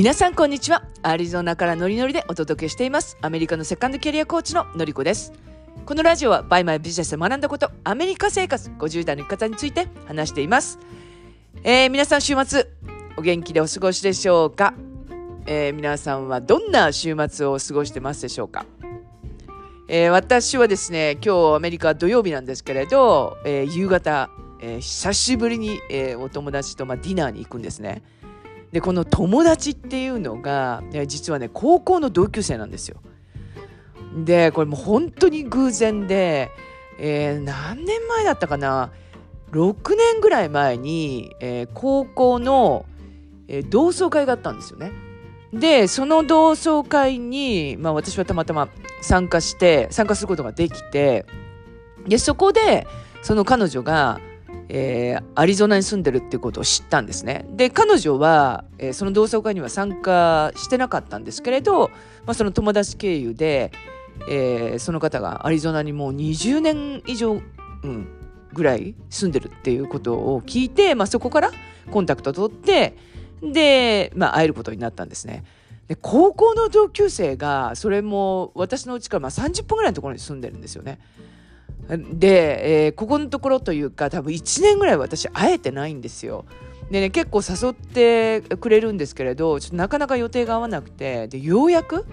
皆さんこんにちは。アリゾナからノリノリでお届けしています。アメリカのセカンドキャリアコーチののりこです。このラジオはバイマイビジネスで学んだことアメリカ生活50代の生き方について話しています、えー皆さん週末お元気でお過ごしでしょうか、えー皆さんはどんな週末を過ごしてますでしょうか？えー私はですね今日アメリカは土曜日なんですけれど、えー夕方、えー久しぶりに、えーお友達と、まあ、ディナーに行くんですね。でこの友達っていうのが、実はね高校の同級生なんですよ。でこれもう本当に偶然で、えー何年前だったかな？6年ぐらい前に、えー高校の、えー同窓会があったんですよね。でその同窓会に、まあ、私はたまたま参加して参加することができてでそこでその彼女が、えーアリゾナに住んでるっていうことを知ったんですね。で彼女は、えーその同窓会には参加してなかったんですけれど、まあ、その友達経由で、えーその方がアリゾナにもう20年以上、うん、ぐらい住んでるっていうことを聞いて、まあ、そこからコンタクト取ってで、まあ、会えることになったんですね。で高校の同級生がそれも私の家からまあ30分ぐらいのところに住んでるんですよね。で、えーここのところというか多分1年ぐらい私会えてないんですよ。でね結構誘ってくれるんですけれどちょっとなかなか予定が合わなくてでようやく、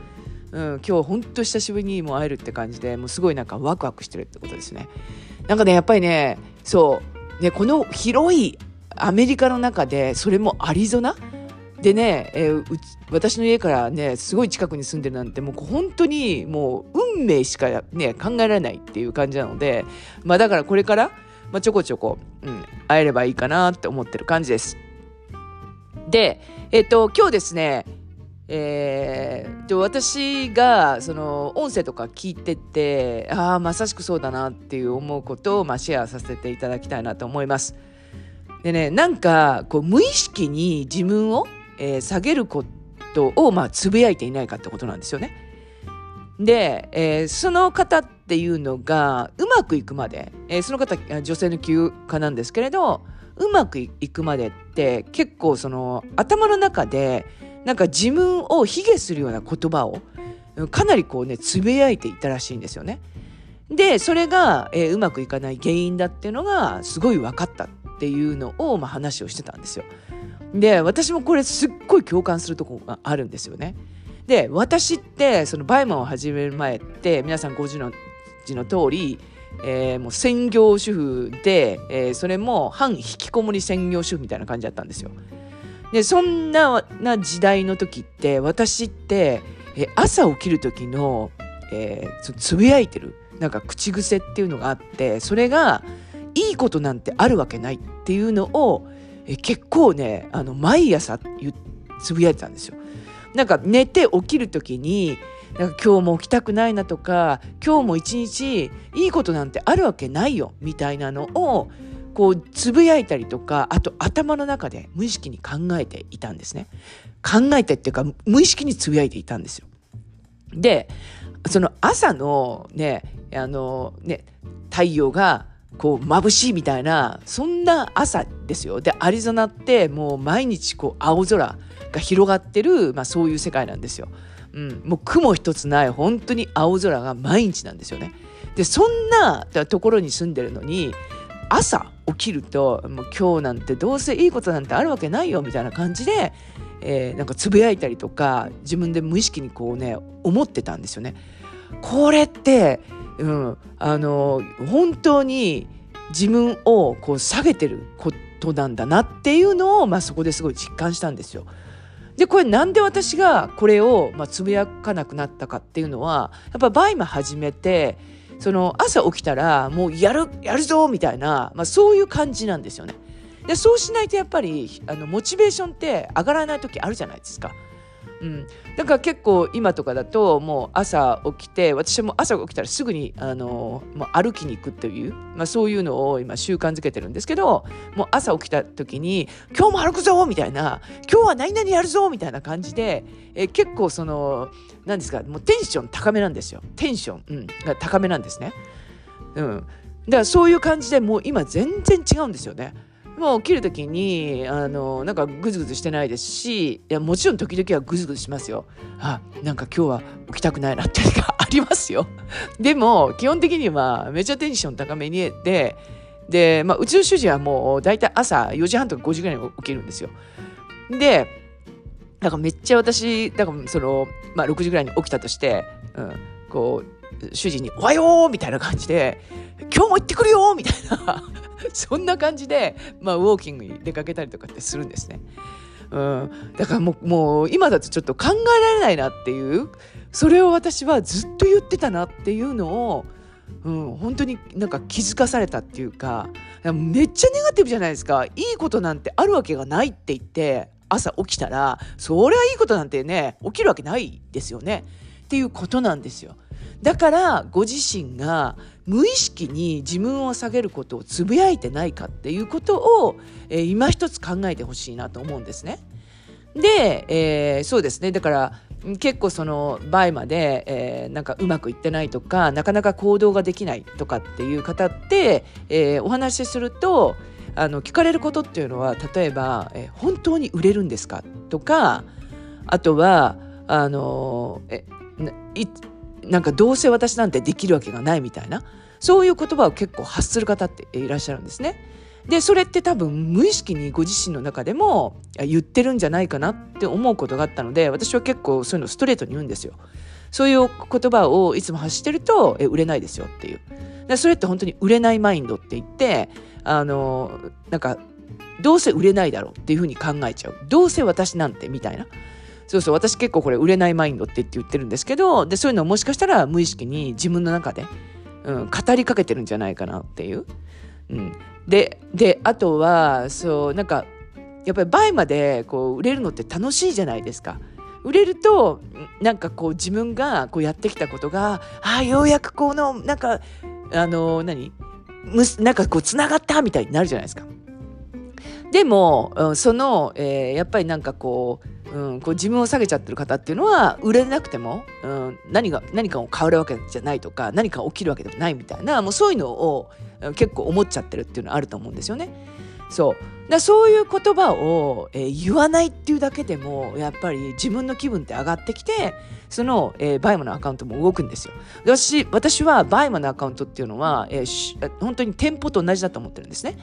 うん、今日本当久しぶりにも会えるって感じでもうすごいなんかワクワクしてるってことですね。なんかねやっぱりねそうねこの広いアメリカの中でそれもアリゾナ？でね、えー私の家からねすごい近くに住んでるなんてもう本当にもう運命しかね考えられないっていう感じなのでまあだからこれから、まあ、ちょこちょこ、うん、会えればいいかなって思ってる感じです。でえっ、と今日ですねえーと私がその音声とか聞いててああまさしくそうだなっていう思うことを、まあ、シェアさせていただきたいなと思います。でねなんかこう無意識に自分を、えー下げることを、まあ、つぶやいていないかってことなんですよね。で、えーその方っていうのがうまくいくまで、えーその方女性の休暇なんですけれどうまくいくまでって結構その頭の中でなんか自分を卑下するような言葉をかなりこうねつぶやいていたらしいんですよね。でそれが、えーうまくいかない原因だっていうのがすごい分かったっていうのを、まあ、話をしてたんですよ。で私もこれすっごい共感するとこがあるんですよね。で私ってそのバイマンを始める前って皆さんご存知の通り、えーもう専業主婦で、えーそれも反引きこもり専業主婦みたいな感じだったんですよ。でそんな時代の時って私って、えー朝起きる時の、えーつぶやいてるなんか口癖っていうのがあってそれがいいことなんてあるわけないっていうのを、えー結構ねあの毎朝つぶやいてたんですよ。なんか寝て起きる時になんか今日も起きたくないなとか今日も一日いいことなんてあるわけないよみたいなのをこうつぶやいたりとかあと頭の中で無意識に考えていたんですね。考えてっていうか無意識につぶやいていたんですよ。でその朝のねあのね太陽がこう眩しいみたいなそんな朝ですよ。でアリゾナってもう毎日こう青空が広がってる、まあ、そういう世界なんですよ。うん、もう雲一つない本当に青空が毎日なんですよね。でそんなところに住んでるのに朝起きるともう今日なんてどうせいいことなんてあるわけないよみたいな感じで、えーなんかつぶやいたりとか自分で無意識にこうね思ってたんですよね。これって、うん、あの本当に自分をこう下げてることなんだなっていうのを、まあ、そこですごい実感したんですよ。でこれなんで私がこれを、まあ、つぶやかなくなったかっていうのはやっぱ BUYMA 始めてその朝起きたらもうやるやるぞみたいな、まあ、そういう感じなんですよね。でそうしないとやっぱりあのモチベーションって上がらない時あるじゃないですか。うん、だから結構今とかだともう朝起きて私も朝起きたらすぐにあのもう歩きに行くっていう、まあ、そういうのを今習慣づけてるんですけどもう朝起きた時に「今日も歩くぞ!」みたいな「今日は何々やるぞ!」みたいな感じでえ結構その何ですかもうテンション高めなんですよテンション、うん、が高めなんですね。うん、だからそういう感じでもう今全然違うんですよね。もう起きる時にあのなんかグズグズしてないですしいやもちろん時々はグズグズしますよ。あなんか今日は起きたくないなっていうのがありますよ。でも基本的にはめちゃテンション高めにでで、まあ、うちの主人はもう大体朝4時半とか5時ぐらいに起きるんですよ。でなんかめっちゃ私だからその、まあ、6時ぐらいに起きたとして、うん、こう主人に「おはよう!」みたいな感じで「今日も行ってくるよ!」みたいな そんな感じで、まあ、ウォーキングに出かけたりとかってするんですね。うん、だからもうもう今だとちょっと考えられないなっていうそれを私はずっと言ってたなっていうのを、うん、本当になんか気づかされたっていうかめっちゃネガティブじゃないですかいいことなんてあるわけがないって言って朝起きたらそれはいいことなんてね起きるわけないですよねっていうことなんですよ。だからご自身が無意識に自分を下げることをつぶやいてないかっていうことを、えー、今一つ考えてほしいなと思うんですね。で、えー、そうですねだから結構その倍まで、えー、なんかうまくいってないとかなかなか行動ができないとかっていう方って、えー、お話しするとあの聞かれることっていうのは例えば、えー、本当に売れるんですかとかあとはあのえいなんかどうせ私なんてできるわけがないみたいなそういう言葉を結構発する方っていらっしゃるんですね。でそれって多分無意識にご自身の中でも言ってるんじゃないかなって思うことがあったので私は結構そういうのストレートに言うんですよ。そういう言葉をいつも発してると売れないですよっていう。それって本当に売れないマインドって言ってあのなんかどうせ売れないだろうっていうふうに考えちゃう。どうせ私なんてみたいな。そうそう、私結構これ売れないマインドって言ってるんですけど、で、そういうのをもしかしたら無意識に自分の中で、うん、語りかけてるんじゃないかなっていう。うん。で、で、あとは、そう、なんか、やっぱり倍までこう売れるのって楽しいじゃないですか。売れるとなんかこう自分がこうやってきたことがああようやくこのなんかあの何？むなんかこうつながったみたいになるじゃないですか。でも、うん、その、えー、やっぱりなんかこううん、こう自分を下げちゃってる方っていうのは売れなくても、うん、何が何かを変わるわけじゃないとか何か起きるわけでもないみたいなもうそういうのを結構思っちゃってるっていうのはあると思うんですよね。そうだそういう言葉を、えー、言わないっていうだけでもやっぱり自分の気分って上がってきてその、えー、 BUYMA のアカウントも動くんですよ。私私は BUYMA のアカウントっていうのは、えー、本当に店舗と同じだと思ってるんですね。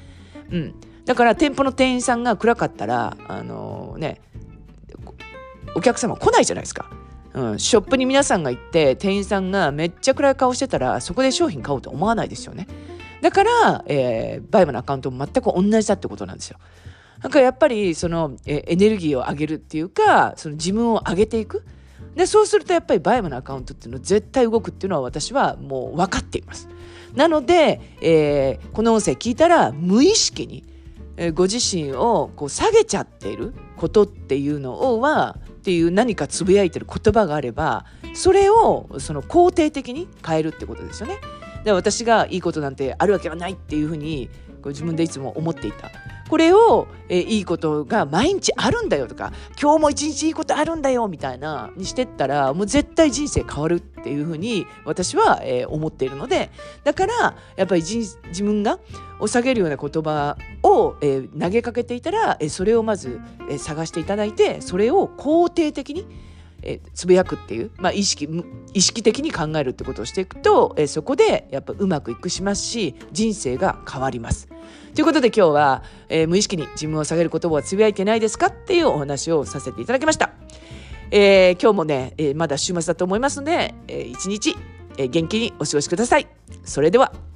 うん、だから店舗の店員さんが暗かったらあのー、ねお客様来ないじゃないですか。うん、ショップに皆さんが行って店員さんがめっちゃ暗い顔してたらそこで商品買おうと思わないですよね。だから、えー、 BUYMA のアカウントも全く同じだってことなんですよ。なんかやっぱりそのえエネルギーを上げるっていうかその自分を上げていくでそうするとやっぱり BUYMA のアカウントっていうのは絶対動くっていうのは私はもう分かっています。なので、えー、この音声聞いたら無意識に、えー、ご自身をこう下げちゃっていることっていうのをはっていう何かつぶやいてる言葉があればそれをその肯定的に変えるってことですよね。で私がいいことなんてあるわけはないっていうふうにこう自分でいつも思っていた。これを、えいいことが毎日あるんだよとか今日も一日いいことあるんだよみたいなにしてったらもう絶対人生変わるっていうふうに私は、え、思っているのでだからやっぱり自分がを下げるような言葉を、え、投げかけていたら、え、それをまず、え、探していただいてそれを肯定的にえつぶやくっていう、まあ、意識意識的に考えるってことをしていくと、えそこでやっぱうまくいくしますし人生が変わります。ということで今日は、えー、無意識に自分を下げる言葉をつぶやいてないですかっていうお話をさせていただきました。えー、今日もね、えー、まだ週末だと思いますので、えー、一日、えー、元気にお過ごしください。それでは。